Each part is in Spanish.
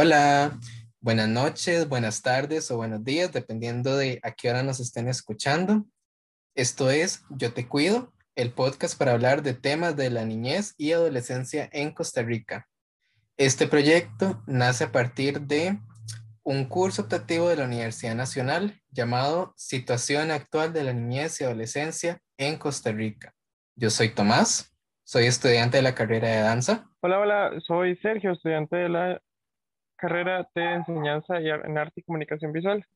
Hola, buenas noches, buenas tardes o buenos días, dependiendo de a qué hora nos estén escuchando. Esto es Yo Te Cuido, el podcast para hablar de temas de la niñez y adolescencia en Costa Rica. Este proyecto nace a partir de un curso optativo de la Universidad Nacional llamado Situación Actual de la Niñez y Adolescencia en Costa Rica. Yo soy Tomás, soy estudiante de la carrera de danza. Hola, hola, soy Sergio, estudiante de la carrera de enseñanza en arte y comunicación visual.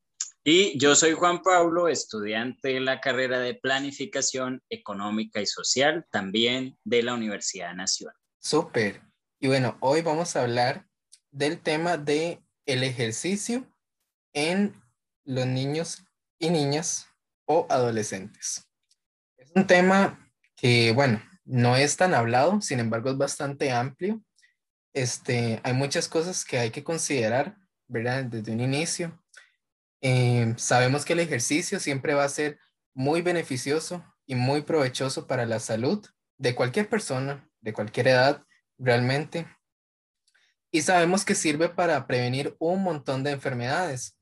Y yo soy Juan Pablo, estudiante de la carrera de planificación económica y social, también de la Universidad Nacional. Súper. Y bueno, hoy vamos a hablar del tema de el ejercicio en los niños y niñas o adolescentes. Es un tema que, bueno, no es tan hablado, sin embargo es bastante amplio este, hay muchas cosas que hay que considerar, ¿verdad? Desde un inicio. Eh, sabemos que el ejercicio siempre va a ser muy beneficioso y muy provechoso para la salud de cualquier persona, de cualquier edad, realmente. Y sabemos que sirve para prevenir un montón de enfermedades,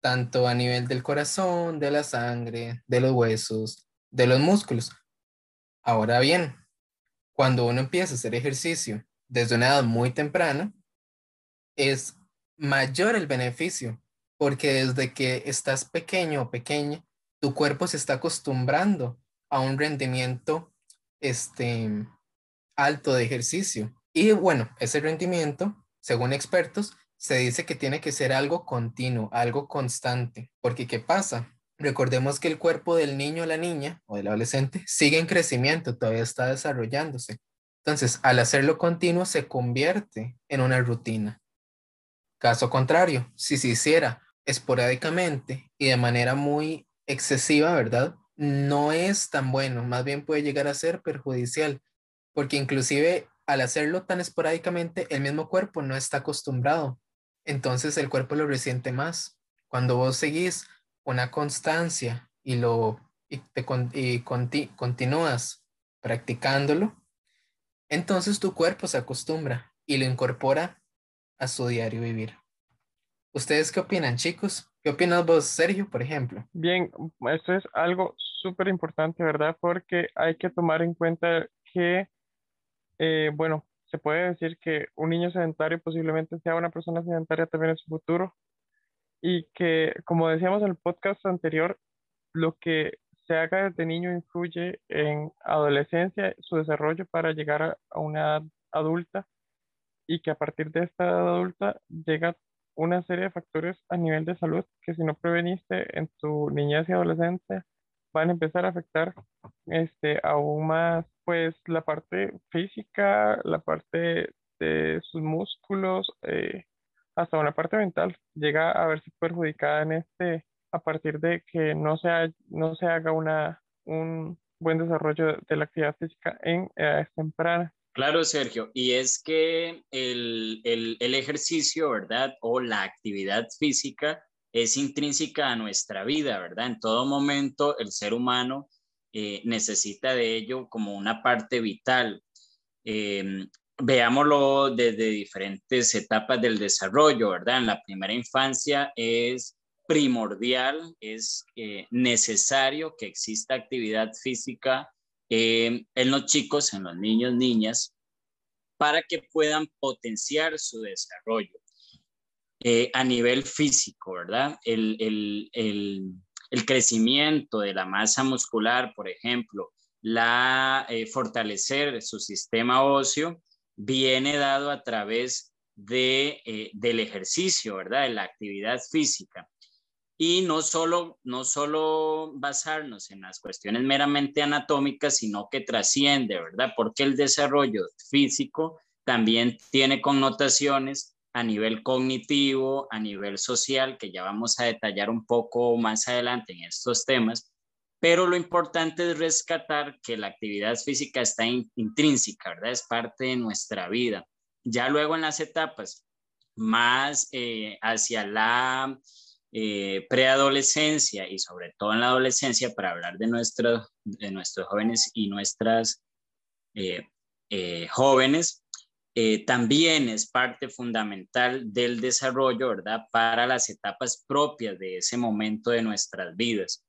tanto a nivel del corazón, de la sangre, de los huesos, de los músculos. Ahora bien, cuando uno empieza a hacer ejercicio desde una edad muy temprana, es mayor el beneficio, porque desde que estás pequeño o pequeña, tu cuerpo se está acostumbrando a un rendimiento este, alto de ejercicio. Y bueno, ese rendimiento, según expertos, se dice que tiene que ser algo continuo, algo constante, porque ¿qué pasa? Recordemos que el cuerpo del niño o la niña o del adolescente sigue en crecimiento, todavía está desarrollándose. Entonces, al hacerlo continuo, se convierte en una rutina. Caso contrario, si se hiciera esporádicamente y de manera muy excesiva, ¿verdad? No es tan bueno, más bien puede llegar a ser perjudicial, porque inclusive al hacerlo tan esporádicamente, el mismo cuerpo no está acostumbrado. Entonces el cuerpo lo resiente más. Cuando vos seguís una constancia y lo y te, continúas practicándolo, entonces tu cuerpo se acostumbra y lo incorpora a su diario vivir. ¿Ustedes qué opinan, chicos? ¿Qué opinas vos, Sergio, por ejemplo? Bien, esto es algo súper importante, ¿verdad? Porque hay que tomar en cuenta que, eh, bueno, se puede decir que un niño sedentario posiblemente sea una persona sedentaria también en su futuro y que, como decíamos en el podcast anterior, lo que se haga desde niño influye en adolescencia, su desarrollo para llegar a, una edad adulta y que a partir de esta edad adulta llega una serie de factores a nivel de salud que si no preveniste en tu niñez y adolescencia van a empezar a afectar este, aún más pues la parte física, la parte de sus músculos, eh, hasta una parte mental. Llega a verse perjudicada en este a partir de que no se, no se haga una, un buen desarrollo de la actividad física en edades tempranas. Claro, Sergio, y es que el, el, el, ejercicio, ¿verdad? O la actividad física es intrínseca a nuestra vida, ¿verdad? En todo momento el ser humano eh, necesita de ello como una parte vital. Eh, veámoslo desde diferentes etapas del desarrollo, ¿verdad? En la primera infancia es primordial, es eh, necesario que exista actividad física eh, en los chicos, en los niños, niñas, para que puedan potenciar su desarrollo eh, a nivel físico, ¿verdad? El, crecimiento de la masa muscular, por ejemplo, la fortalecer su sistema óseo, viene dado a través de, del ejercicio, ¿verdad? De la actividad física y no solo, no solo basarnos en las cuestiones meramente anatómicas, sino que trasciende, ¿verdad? Porque el desarrollo físico también tiene connotaciones a nivel cognitivo, a nivel social, que ya vamos a detallar un poco más adelante en estos temas, pero lo importante es rescatar que la actividad física está intrínseca, ¿verdad? Es parte de nuestra vida. Ya luego en las etapas más eh, hacia la eh, preadolescencia y sobre todo en la adolescencia para hablar de, de nuestros jóvenes y nuestras eh, eh, jóvenes, también es parte fundamental del desarrollo, ¿verdad? Para las etapas propias de ese momento de nuestras vidas.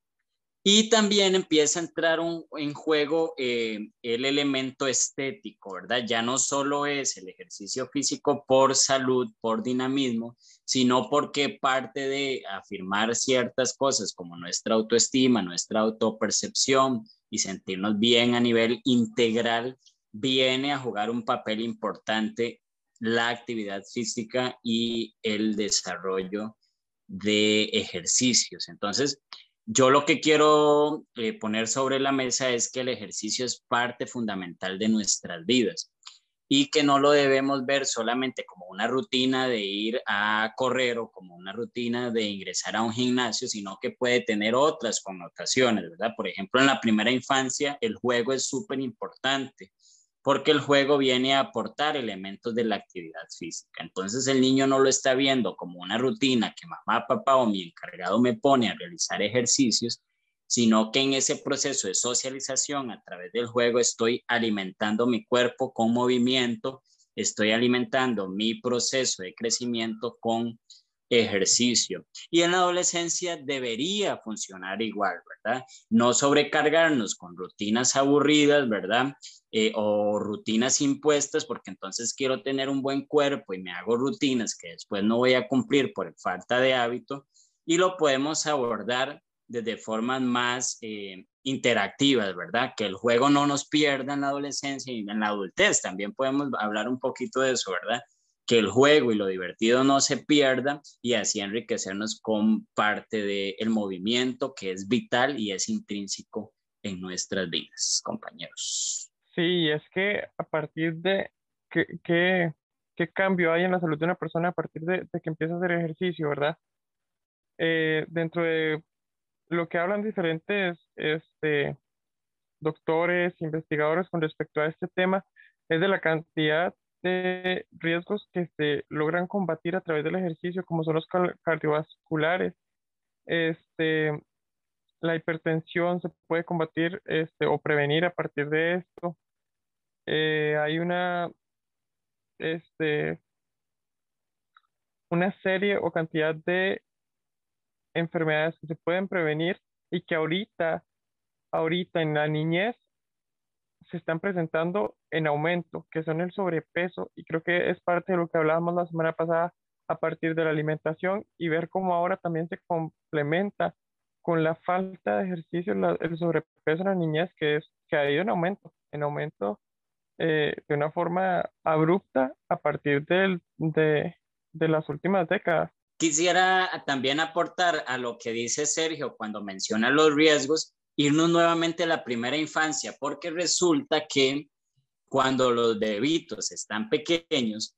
Y también empieza a entrar en juego eh, el elemento estético, ¿verdad? Ya no solo es el ejercicio físico por salud, por dinamismo, sino porque parte de afirmar ciertas cosas como nuestra autoestima, nuestra autopercepción y sentirnos bien a nivel integral, viene a jugar un papel importante la actividad física y el desarrollo de ejercicios. Entonces, yo lo que quiero eh, poner sobre la mesa es que el ejercicio es parte fundamental de nuestras vidas y que no lo debemos ver solamente como una rutina de ir a correr o como una rutina de ingresar a un gimnasio, sino que puede tener otras connotaciones, ¿verdad? Por ejemplo, en la primera infancia el juego es súper importante porque el juego viene a aportar elementos de la actividad física. Entonces el niño no lo está viendo como una rutina que mamá, papá o mi encargado me pone a realizar ejercicios, sino que en ese proceso de socialización a través del juego estoy alimentando mi cuerpo con movimiento, estoy alimentando mi proceso de crecimiento con ejercicio. Y en la adolescencia debería funcionar igual, ¿verdad? No sobrecargarnos con rutinas aburridas, ¿verdad? Eh, o rutinas impuestas, porque entonces quiero tener un buen cuerpo y me hago rutinas que después no voy a cumplir por falta de hábito. Y lo podemos abordar desde formas más eh, interactivas, ¿verdad? Que el juego no nos pierda en la adolescencia y en la adultez. También podemos hablar un poquito de eso, ¿verdad? Que el juego y lo divertido no se pierda y así enriquecernos con parte del movimiento que es vital y es intrínseco en nuestras vidas, compañeros. Sí, es que a partir de qué, qué, qué cambio hay en la salud de una persona a partir de, que empieza a hacer ejercicio, ¿verdad? Eh, dentro de lo que hablan diferentes este, doctores, investigadores con respecto a este tema, es de la cantidad de riesgos que se logran combatir a través del ejercicio, como son los cardiovasculares, este, la hipertensión se puede combatir este, o prevenir a partir de esto. Eh, hay una, este, una serie o cantidad de enfermedades que se pueden prevenir y que ahorita, ahorita en la niñez se están presentando en aumento, que son el sobrepeso, y creo que es parte de lo que hablábamos la semana pasada a partir de la alimentación y ver cómo ahora también se complementa con la falta de ejercicio, el sobrepeso en la niñez, que, es, que ha ido en aumento, en aumento eh, de una forma abrupta a partir del, de, de las últimas décadas. Quisiera también aportar a lo que dice Sergio cuando menciona los riesgos, irnos nuevamente a la primera infancia, porque resulta que cuando los bebitos están pequeños,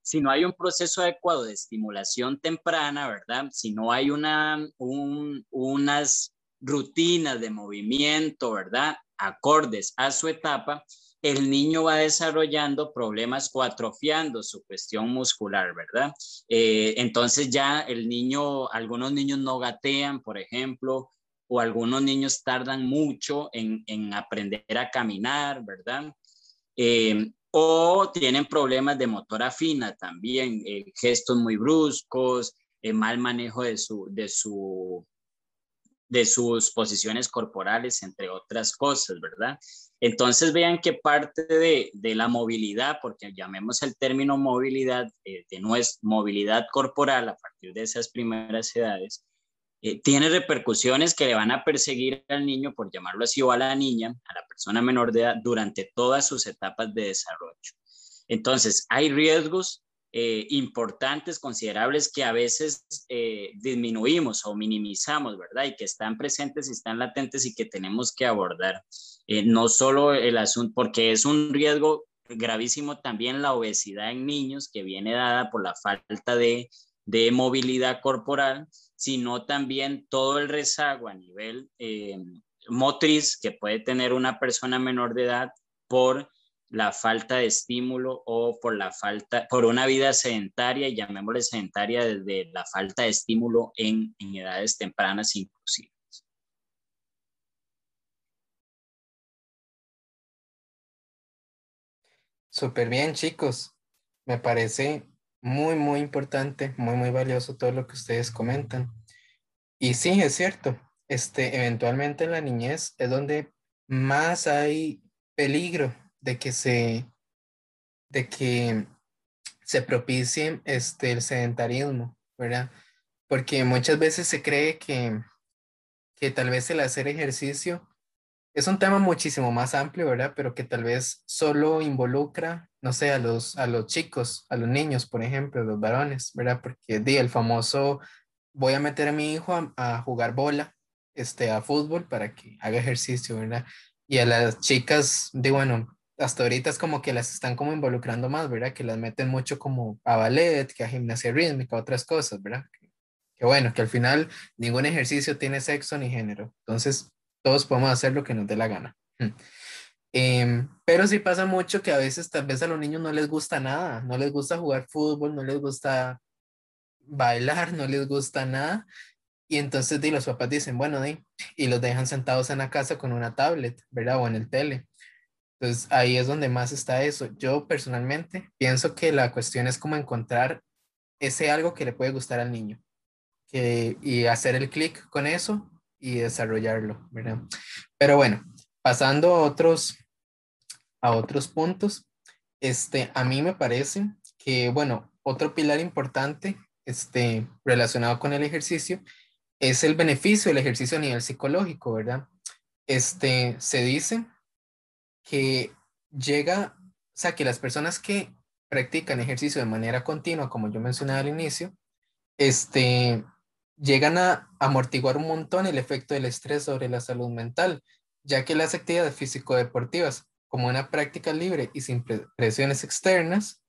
si no hay un proceso adecuado de estimulación temprana, ¿verdad? Si no hay una, unas rutinas de movimiento, ¿verdad? Acordes a su etapa, el niño va desarrollando problemas o atrofiando su cuestión muscular, ¿verdad? Eh, entonces ya el niño, algunos niños no gatean, por ejemplo, o algunos niños tardan mucho en, aprender a caminar, ¿verdad? Eh, o tienen problemas de motora fina también, eh, gestos muy bruscos, eh, mal manejo de, su, de, su, de sus posiciones corporales, entre otras cosas, ¿verdad? Entonces vean que parte de, de la movilidad, porque llamemos el término movilidad, de nuestra movilidad corporal a partir de esas primeras edades, eh, tiene repercusiones que le van a perseguir al niño, por llamarlo así, o a la niña, a la persona menor de edad, durante todas sus etapas de desarrollo. Entonces, hay riesgos eh, importantes, considerables, que a veces eh, disminuimos o minimizamos, ¿verdad? Y que están presentes y están latentes y que tenemos que abordar. no solo el asunto, porque es un riesgo gravísimo también la obesidad en niños que viene dada por la falta de, de movilidad corporal sino también todo el rezago a nivel eh, motriz que puede tener una persona menor de edad por la falta de estímulo o por la falta, por una vida sedentaria, llamémosle sedentaria desde la falta de estímulo en, en edades tempranas inclusive. Súper bien, chicos. me parece muy, muy importante, muy, muy valioso todo lo que ustedes comentan. Y sí, es cierto, este, eventualmente en la niñez es donde más hay peligro de que se, de que se propicie este, el sedentarismo, ¿verdad? Porque muchas veces se cree que, que tal vez el hacer ejercicio es un tema muchísimo más amplio, ¿verdad? Pero que tal vez solo involucra, no sé, a los, a los chicos, a los niños, por ejemplo, los varones, ¿verdad? Porque di el famoso, voy a meter a mi hijo a, jugar bola, este, a fútbol para que haga ejercicio, ¿verdad? Y a las chicas, de bueno, hasta ahorita es como que las están como involucrando más, ¿verdad? Que las meten mucho como a ballet, que a gimnasia rítmica, otras cosas, ¿verdad? Que, bueno, que al final ningún ejercicio tiene sexo ni género. Entonces, todos podemos hacer lo que nos dé la gana. Em, pero sí pasa mucho que a veces tal vez a los niños no les gusta nada, no les gusta jugar fútbol, no les gusta bailar, no les gusta nada. Y entonces di, los papás dicen, bueno, di, y los dejan sentados en la casa con una tablet, ¿verdad? O en el tele. Entonces ahí es donde más está eso. Yo personalmente pienso que la cuestión es como encontrar ese algo que le puede gustar al niño que, y hacer el clic con eso y desarrollarlo, ¿verdad? Pero bueno, pasando a otros, a otros puntos, este, a mí me parece que, bueno, otro pilar importante este, relacionado con el ejercicio es el beneficio del ejercicio a nivel psicológico, ¿verdad? Este, se dice que llega, o sea, que las personas que practican ejercicio de manera continua, como yo mencioné al inicio, este, llegan a amortiguar un montón el efecto del estrés sobre la salud mental, ya que las actividades físico-deportivas, como una práctica libre y sin presiones externas,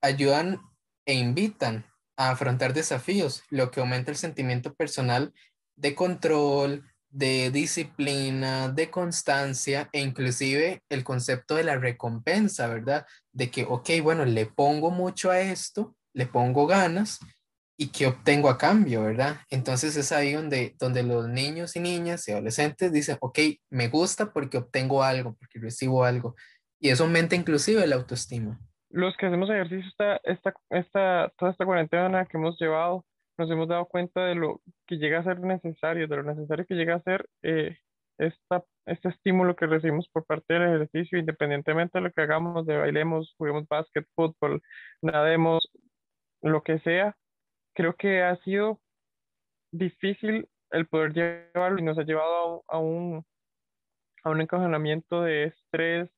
ayudan e invitan a afrontar desafíos, lo que aumenta el sentimiento personal de control, de disciplina, de constancia e inclusive el concepto de la recompensa, ¿verdad? De que, ok, bueno, le pongo mucho a esto, le pongo ganas y qué obtengo a cambio, ¿verdad? Entonces es ahí donde, donde los niños y niñas y adolescentes dicen, ok, me gusta porque obtengo algo, porque recibo algo. Y eso aumenta inclusive la autoestima. Los que hacemos ejercicio esta, esta, esta, toda esta cuarentena que hemos llevado, nos hemos dado cuenta de lo que llega a ser necesario, de lo necesario que llega a ser eh, esta, este estímulo que recibimos por parte del ejercicio, independientemente de lo que hagamos, de bailemos, juguemos básquet, fútbol, nademos, lo que sea, creo que ha sido difícil el poder llevarlo y nos ha llevado a, un, a un encajonamiento de estrés,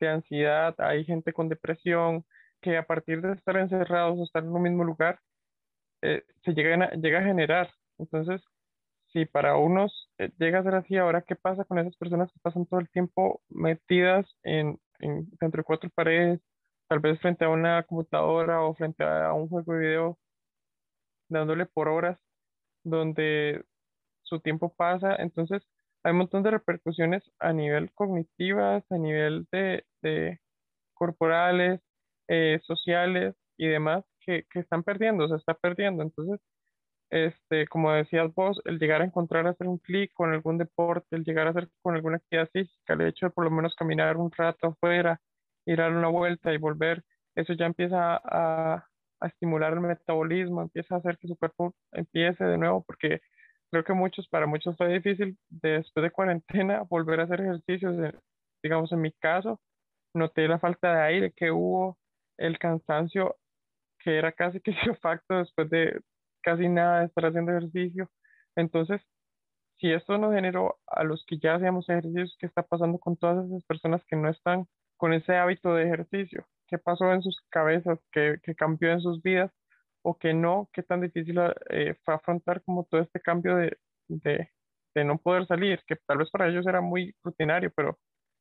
de ansiedad. Hay gente con depresión que a partir de estar encerrados o estar en un mismo lugar, eh, se llega a, llega a generar. Entonces, si para unos eh, llega a ser así, ahora, ¿qué pasa con esas personas que pasan todo el tiempo metidas en, en, entre cuatro paredes, tal vez frente a una computadora o frente a un juego de video? Dándole por horas, donde su tiempo pasa. Entonces, hay un montón de repercusiones a nivel cognitivas, a nivel de, corporales, eh, sociales y demás que, que, están perdiendo, se está perdiendo. Entonces, este, como decías vos, el llegar a encontrar, hacer un clic con algún deporte, el llegar a hacer con alguna actividad física, el hecho de por lo menos caminar un rato afuera, ir a dar una vuelta y volver, eso ya empieza a, a estimular el metabolismo, empieza a hacer que su cuerpo empiece de nuevo, porque creo que muchos, para muchos fue difícil después de cuarentena volver a hacer ejercicios. Eh, digamos, en mi caso, noté la falta de aire que hubo, el cansancio que era casi que facto después de casi nada de estar haciendo ejercicio. Entonces, si esto nos generó a los que ya hacíamos ejercicios, ¿qué está pasando con todas esas personas que no están con ese hábito de ejercicio? Qué pasó en sus cabezas, qué, cambió en sus vidas o que no, qué tan difícil eh, fue afrontar como todo este cambio de, de, de, no poder salir, que tal vez para ellos era muy rutinario, pero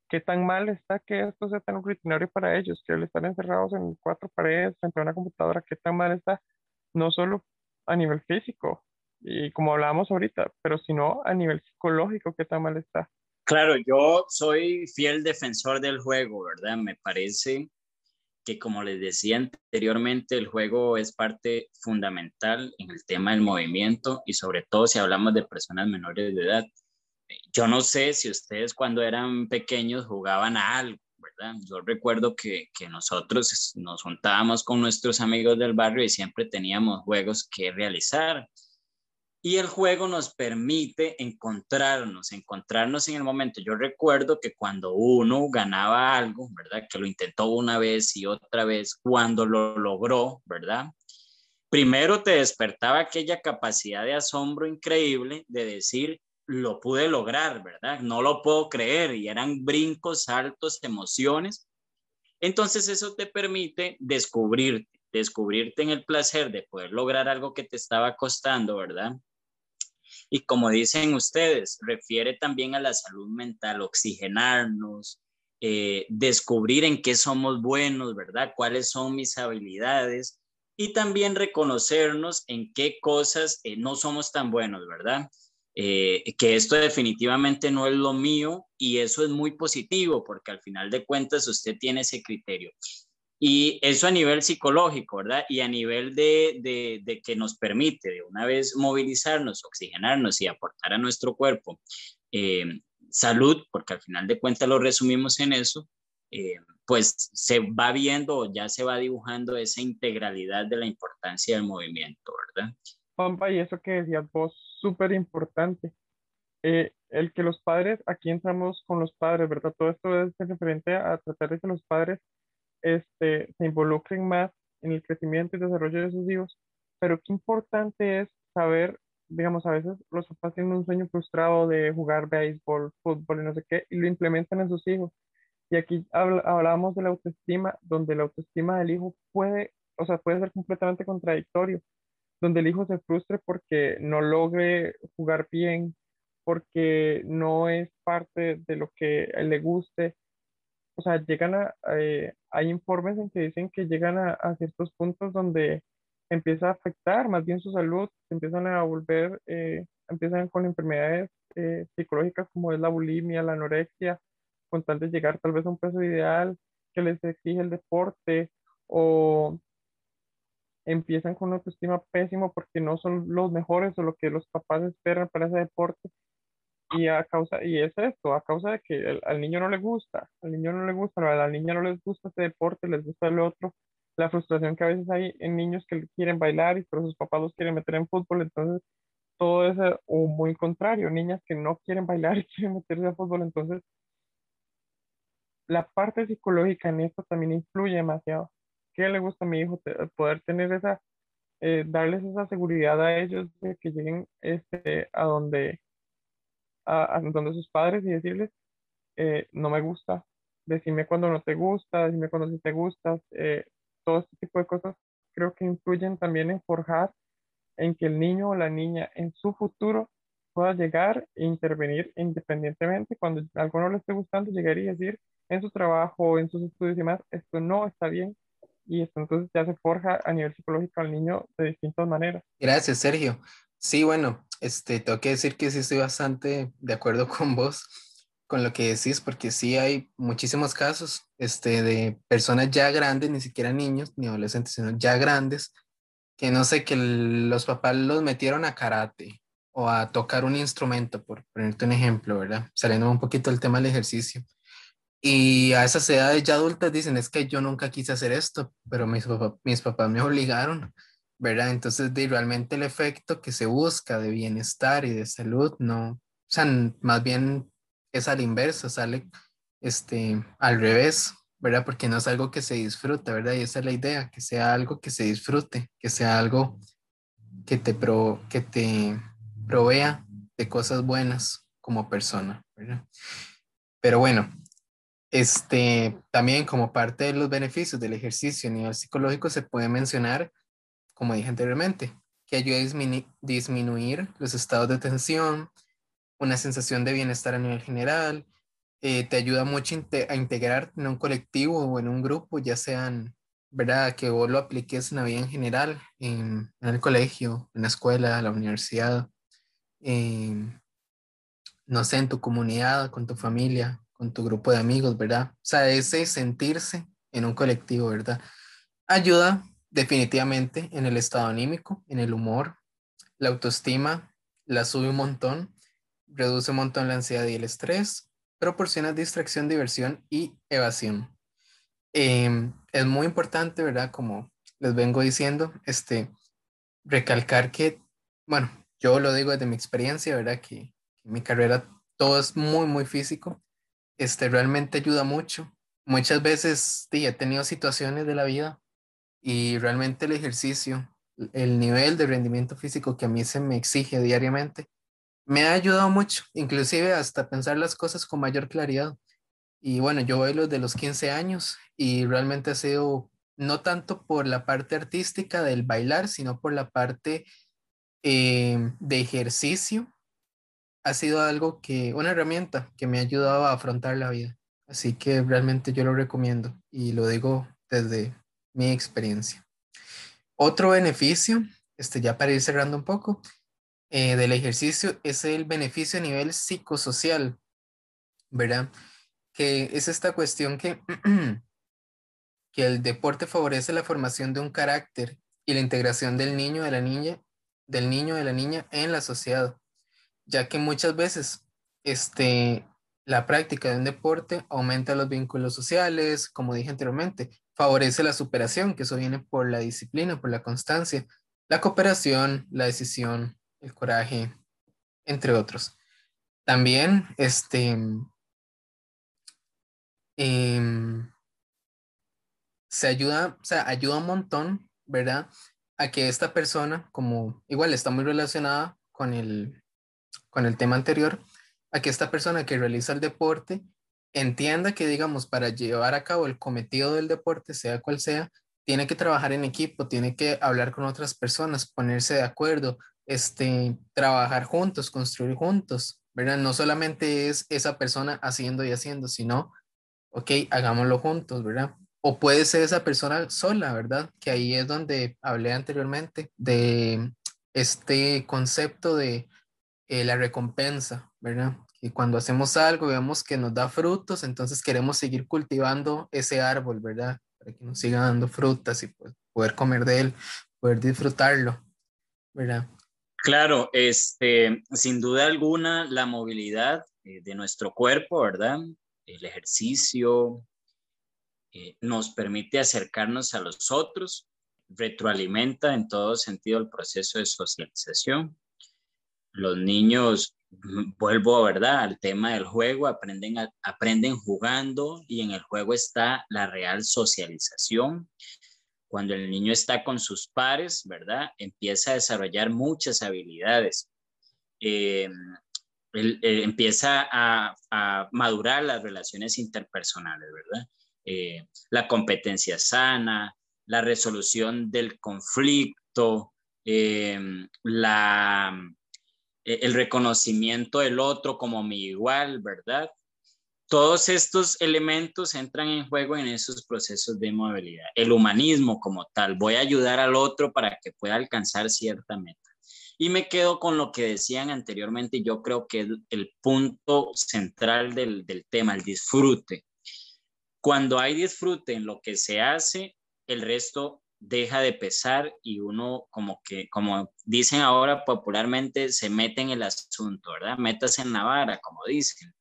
qué tan mal está que esto sea tan rutinario para ellos, que al estar encerrados en cuatro paredes frente a una computadora, qué tan mal está, no solo a nivel físico, y como hablábamos ahorita, pero sino a nivel psicológico, qué tan mal está. Claro, yo soy fiel defensor del juego, ¿verdad? Me parece que como les decía anteriormente, el juego es parte fundamental en el tema del movimiento y sobre todo si hablamos de personas menores de edad. Yo no sé si ustedes cuando eran pequeños jugaban a algo, ¿verdad? Yo recuerdo que, que nosotros nos juntábamos con nuestros amigos del barrio y siempre teníamos juegos que realizar. Y el juego nos permite encontrarnos, encontrarnos en el momento. Yo recuerdo que cuando uno ganaba algo, ¿verdad? Que lo intentó una vez y otra vez, cuando lo logró, ¿verdad? Primero te despertaba aquella capacidad de asombro increíble de decir, lo pude lograr, ¿verdad? No lo puedo creer. Y eran brincos, saltos, emociones. Entonces eso te permite descubrirte, descubrirte en el placer de poder lograr algo que te estaba costando, ¿verdad? Y como dicen ustedes, refiere también a la salud mental, oxigenarnos, eh, descubrir en qué somos buenos, ¿verdad? ¿Cuáles son mis habilidades? Y también reconocernos en qué cosas eh, no somos tan buenos, ¿verdad? Eh, que esto definitivamente no es lo mío y eso es muy positivo porque al final de cuentas usted tiene ese criterio. Y eso a nivel psicológico, ¿verdad? Y a nivel de, de, que nos permite de una vez movilizarnos, oxigenarnos y aportar a nuestro cuerpo eh, salud, porque al final de cuentas lo resumimos en eso, eh, pues se va viendo, ya se va dibujando esa integralidad de la importancia del movimiento, ¿verdad? Pampa, y eso que decías vos, súper importante. Eh, el que los padres, aquí entramos con los padres, ¿verdad? Todo esto es referente a tratar de que los padres este, se involucren más en el crecimiento y desarrollo de sus hijos, pero qué importante es saber, digamos, a veces los papás tienen un sueño frustrado de jugar béisbol, fútbol y no sé qué, y lo implementan en sus hijos. Y aquí hablábamos de la autoestima, donde la autoestima del hijo puede, o sea, puede ser completamente contradictorio, donde el hijo se frustre porque no logre jugar bien, porque no es parte de lo que le guste, o sea, llegan a, eh, hay informes en que dicen que llegan a, ciertos puntos donde empieza a afectar más bien su salud, empiezan a volver, eh, empiezan con enfermedades eh, psicológicas como es la bulimia, la anorexia, con tal de llegar tal vez a un peso ideal que les exige el deporte o empiezan con una autoestima pésima porque no son los mejores o lo que los papás esperan para ese deporte y a causa, y es esto, a causa de que al niño no le gusta, al niño no le gusta, a la niña no les gusta este deporte, les gusta el otro, la frustración que a veces hay en niños que quieren bailar y pero sus papás los quieren meter en fútbol, entonces todo es, o muy contrario, niñas que no quieren bailar y quieren meterse a fútbol, entonces la parte psicológica en esto también influye demasiado. ¿Qué le gusta a mi hijo? Poder tener esa, eh, darles esa seguridad a ellos de que lleguen este, a donde a, donde sus padres y decirles, eh, no me gusta, decime cuando no te gusta, decime cuando sí te gusta, eh, todo este tipo de cosas creo que influyen también en forjar en que el niño o la niña en su futuro pueda llegar e intervenir independientemente cuando algo no le esté gustando, llegar y decir en su trabajo, en sus estudios y demás, esto no está bien y esto entonces ya se forja a nivel psicológico al niño de distintas maneras. Gracias, Sergio. Sí, bueno, este, tengo que decir que sí estoy bastante de acuerdo con vos, con lo que decís, porque sí hay muchísimos casos este, de personas ya grandes, ni siquiera niños ni adolescentes, sino ya grandes, que no sé, que los papás los metieron a karate o a tocar un instrumento, por ponerte un ejemplo, ¿verdad? Saliendo un poquito del tema del ejercicio. Y a esas edades ya adultas dicen, es que yo nunca quise hacer esto, pero mis, mis papás me obligaron. ¿Verdad? Entonces, de, realmente el efecto que se busca de bienestar y de salud, no, o sea, más bien es al inverso, sale este, al revés, ¿verdad? Porque no es algo que se disfruta, ¿verdad? Y esa es la idea, que sea algo que se disfrute, que sea algo que te, pro, que te provea de cosas buenas como persona, ¿verdad? Pero bueno, este, también como parte de los beneficios del ejercicio a nivel psicológico se puede mencionar como dije anteriormente, que ayuda a disminuir los estados de tensión, una sensación de bienestar a nivel general, eh, te ayuda mucho a integrar en un colectivo o en un grupo, ya sean, ¿verdad? Que vos lo apliques en la vida en general, en, el colegio, en la escuela, en la universidad, no sé, en tu comunidad, con tu familia, con tu grupo de amigos, ¿verdad? O sea, ese sentirse en un colectivo, ¿verdad? Ayuda definitivamente en el estado anímico, en el humor, la autoestima la sube un montón, reduce un montón la ansiedad y el estrés, proporciona distracción, diversión y evasión. Em, es muy importante, ¿verdad? Como les vengo diciendo, este, recalcar que, bueno, yo lo digo desde mi experiencia, ¿verdad? Que en mi carrera todo es muy, muy físico. Este, realmente ayuda mucho. Muchas veces sí, he tenido situaciones de la vida y realmente el ejercicio, el nivel de rendimiento físico que a mí se me exige diariamente, me ha ayudado mucho, inclusive hasta pensar las cosas con mayor claridad. Y bueno, yo bailo de los 15 años y realmente ha sido no tanto por la parte artística del bailar, sino por la parte eh, de ejercicio. Ha sido algo que, una herramienta que me ha ayudado a afrontar la vida. Así que realmente yo lo recomiendo y lo digo desde mi experiencia. Otro beneficio, este, ya para ir cerrando un poco, eh, del ejercicio es el beneficio a nivel psicosocial, ¿verdad? Que es esta cuestión que, que el deporte favorece la formación de un carácter y la integración del niño, de la niña, del niño, de la niña en la sociedad, ya que muchas veces este, la práctica de un deporte aumenta los vínculos sociales, como dije anteriormente, favorece la superación, que eso viene por la disciplina, por la constancia, la cooperación, la decisión, el coraje, entre otros. También, este, em, se ayuda, o sea, ayuda un montón, ¿verdad? A que esta persona, como igual está muy relacionada con el, con el tema anterior, a que esta persona que realiza el deporte entienda que, digamos, para llevar a cabo el cometido del deporte, sea cual sea, tiene que trabajar en equipo, tiene que hablar con otras personas, ponerse de acuerdo, este, trabajar juntos, construir juntos, ¿verdad? No solamente es esa persona haciendo y haciendo, sino, ok, hagámoslo juntos, ¿verdad? O puede ser esa persona sola, ¿verdad? Que ahí es donde hablé anteriormente de este concepto de eh, la recompensa, ¿verdad? Y cuando hacemos algo, vemos que nos da frutos, entonces queremos seguir cultivando ese árbol, ¿verdad? Para que nos siga dando frutas y pues, poder comer de él, poder disfrutarlo, ¿verdad? Claro, este, sin duda alguna, la movilidad eh, de nuestro cuerpo, ¿verdad? El ejercicio eh, nos permite acercarnos a los otros, retroalimenta en todo sentido el proceso de socialización. Los niños, vuelvo, ¿verdad? Al tema del juego, aprenden, aprenden jugando y en el juego está la real socialización cuando el niño está con sus pares, ¿verdad? Empieza a desarrollar muchas habilidades. Eh, eh, empieza a, madurar las relaciones interpersonales, ¿verdad? Eh, la competencia sana, la resolución del conflicto, la, el reconocimiento del otro como mi igual, ¿verdad? Todos estos elementos entran en juego en esos procesos de movilidad. El humanismo como tal, voy a ayudar al otro para que pueda alcanzar cierta meta. Y me quedo con lo que decían anteriormente, yo creo que el, el punto central del, del tema, el disfrute. Cuando hay disfrute en lo que se hace, el resto deja de pesar y uno como que, como dicen ahora popularmente, se mete en el asunto, ¿verdad? Metas en la vara, como dicen.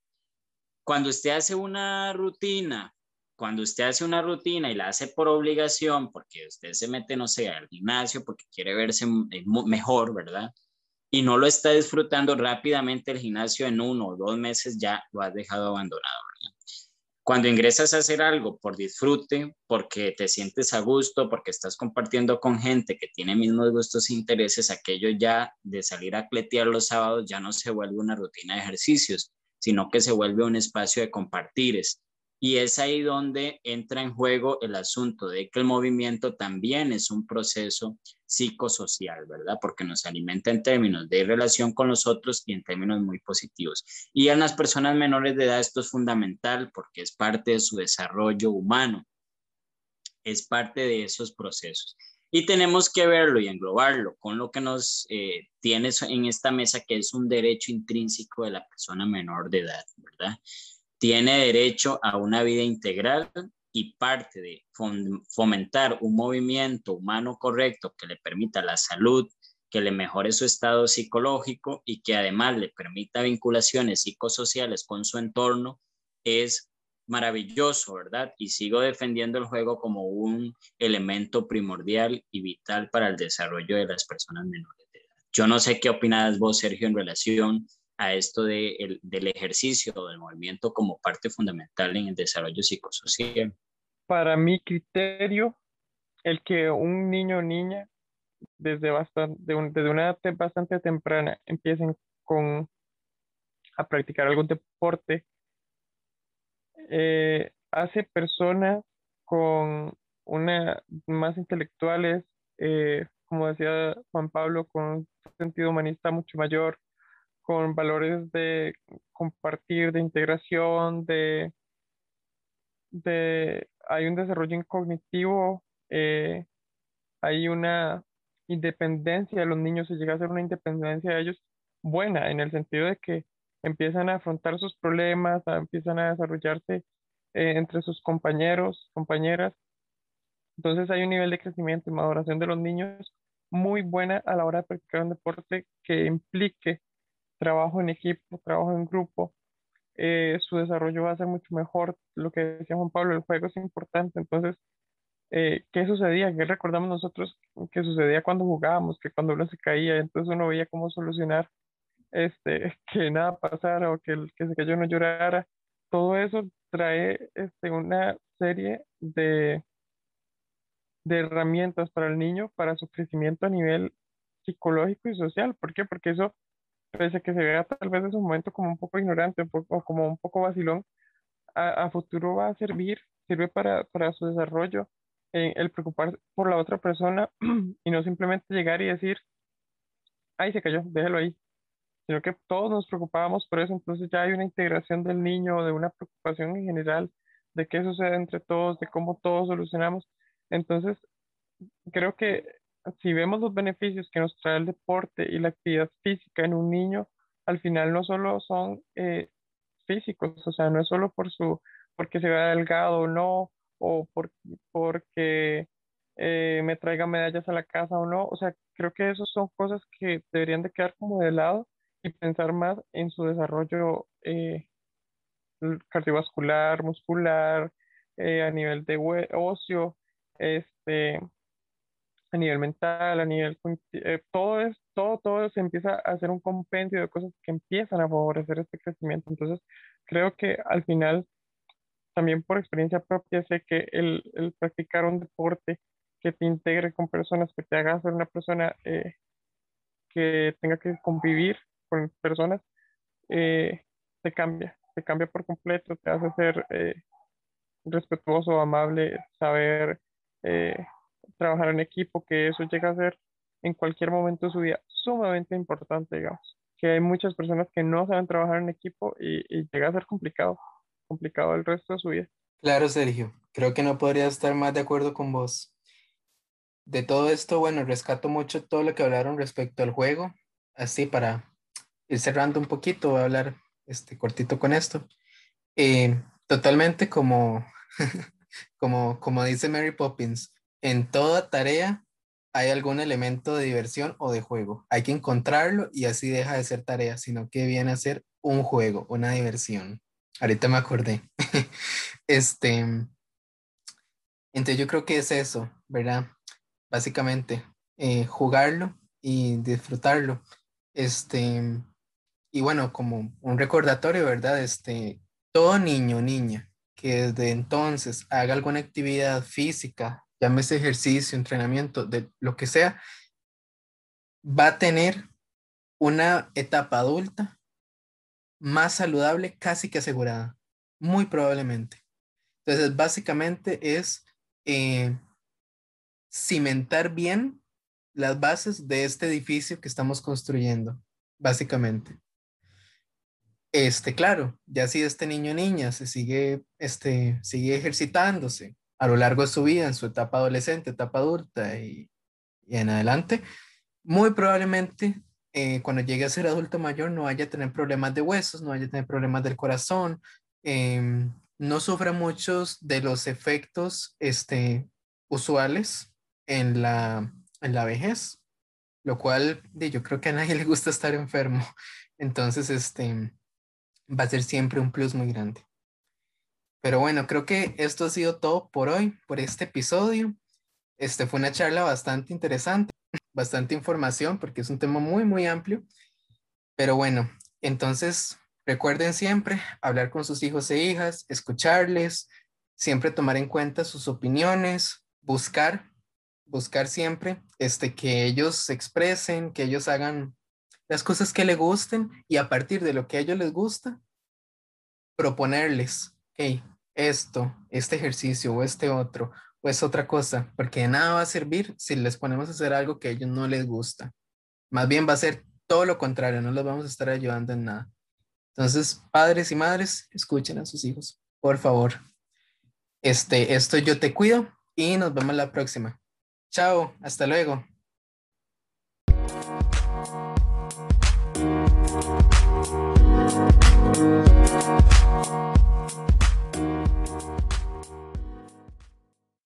Cuando usted hace una rutina, cuando usted hace una rutina y la hace por obligación, porque usted se mete, no sé, al gimnasio porque quiere verse eh, mejor, ¿verdad? Y no lo está disfrutando rápidamente el gimnasio en uno o dos meses, ya lo has dejado abandonado. Cuando ingresas a hacer algo por disfrute, porque te sientes a gusto, porque estás compartiendo con gente que tiene mismos gustos e intereses, aquello ya de salir a cletear los sábados ya no se vuelve una rutina de ejercicios, sino que se vuelve un espacio de compartires. Y es ahí donde entra en juego el asunto de que el movimiento también es un proceso psicosocial, ¿verdad? Porque nos alimenta en términos de relación con los otros y en términos muy positivos. Y en las personas menores de edad esto es fundamental porque es parte de su desarrollo humano, es parte de esos procesos. Y tenemos que verlo y englobarlo con lo que nos eh, tiene en esta mesa, que es un derecho intrínseco de la persona menor de edad, ¿verdad? Tiene derecho a una vida integral y parte de fomentar un movimiento humano correcto que le permita la salud, que le mejore su estado psicológico y que además le permita vinculaciones psicosociales con su entorno, es maravilloso, ¿verdad? Y sigo defendiendo el juego como un elemento primordial y vital para el desarrollo de las personas menores de edad. Yo no sé qué opinas vos, Sergio, en relación a esto de del ejercicio o del movimiento como parte fundamental en el desarrollo psicosocial. Para mi criterio, el que un niño o niña desde, bastante, desde una edad bastante temprana empiecen con, a practicar algún deporte, eh, hace personas con una más intelectuales, eh, como decía Juan Pablo, con un sentido humanista mucho mayor, con valores de compartir, de integración, de, de hay un desarrollo cognitivo, eh, hay una independencia de los niños, se llega a ser una independencia de ellos buena, en el sentido de que empiezan a afrontar sus problemas, empiezan a desarrollarse eh, entre sus compañeros, compañeras. Entonces hay un nivel de crecimiento y maduración de los niños muy buena a la hora de practicar un deporte que implique trabajo en equipo, trabajo en grupo. Eh, su desarrollo va a ser mucho mejor. Lo que decía Juan Pablo, el juego es importante. Entonces, eh, ¿qué sucedía? ¿Qué recordamos nosotros que sucedía cuando jugábamos? Que cuando uno se caía, entonces uno veía cómo solucionar este, que nada pasara o que el que se cayó no llorara. Todo eso trae este, una serie de, de herramientas para el niño, para su crecimiento a nivel psicológico y social. ¿Por qué? Porque eso, pese a que se vea tal vez en su momento como un poco ignorante o como un poco vacilón, a, futuro va a servir, sirve para, para su desarrollo, el preocuparse por la otra persona y no simplemente llegar y decir, ay, se cayó, déjelo ahí, sino que todos nos preocupábamos por eso, entonces ya hay una integración del niño, de una preocupación en general, de qué sucede entre todos, de cómo todos solucionamos. Entonces, creo que si vemos los beneficios que nos trae el deporte y la actividad física en un niño, al final no solo son eh, físicos, o sea, no es solo por su, porque se vea delgado o no, o por, porque eh, me traiga medallas a la casa o no, o sea, creo que esas son cosas que deberían de quedar como de lado y pensar más en su desarrollo eh, cardiovascular, muscular, eh, a nivel de ocio, este, a nivel mental, a nivel eh, todo es todo todo se empieza a hacer un compendio de cosas que empiezan a favorecer este crecimiento. Entonces, creo que al final también por experiencia propia sé que el, el practicar un deporte que te integre con personas, que te haga ser una persona que tenga que convivir con personas, eh, te cambia, te cambia por completo, te hace ser eh, respetuoso, amable, saber eh, trabajar en equipo, que eso llega a ser en cualquier momento de su vida sumamente importante, digamos. Que hay muchas personas que no saben trabajar en equipo y, llega a ser complicado, complicado el resto de su vida. Claro, Sergio, creo que no podría estar más de acuerdo con vos. De todo esto, bueno, rescato mucho todo lo que hablaron respecto al juego, así para ir cerrando un poquito, voy a hablar este, cortito con esto. Eh, totalmente como, como, como dice Mary Poppins, en toda tarea hay algún elemento de diversión o de juego. Hay que encontrarlo y así deja de ser tarea, sino que viene a ser un juego, una diversión. Ahorita me acordé. este, entonces yo creo que es eso, ¿verdad? Básicamente, eh, jugarlo y disfrutarlo. Este, y bueno, como un recordatorio, ¿verdad? Este, todo niño niña que desde entonces haga alguna actividad física, llámese ejercicio, entrenamiento, de lo que sea, va a tener una etapa adulta más saludable, casi que asegurada, muy probablemente. Entonces, básicamente es eh, cimentar bien las bases de este edificio que estamos construyendo, básicamente. Este, claro, ya si este niño o niña se sigue, este, sigue ejercitándose a lo largo de su vida, en su etapa adolescente, etapa adulta y, en adelante, muy probablemente eh, cuando llegue a ser adulto mayor no vaya a tener problemas de huesos, no vaya a tener problemas del corazón, em, no sufra muchos de los efectos este, usuales en la, en la vejez, lo cual yo creo que a nadie le gusta estar enfermo. Entonces, este, va a ser siempre un plus muy grande. Pero bueno, creo que esto ha sido todo por hoy, por este episodio. Este fue una charla bastante interesante, bastante información, porque es un tema muy, muy amplio. Pero bueno, entonces recuerden siempre hablar con sus hijos e hijas, escucharles, siempre tomar en cuenta sus opiniones, buscar, buscar siempre este, que ellos se expresen, que ellos hagan las cosas que les gusten y a partir de lo que a ellos les gusta, proponerles, hey, esto, este ejercicio o este otro, o es otra cosa, porque de nada va a servir si les ponemos a hacer algo que a ellos no les gusta. Más bien va a ser todo lo contrario, no los vamos a estar ayudando en nada. Entonces, padres y madres, escuchen a sus hijos, por favor. Este, esto yo te cuido y nos vemos la próxima. Chao, hasta luego.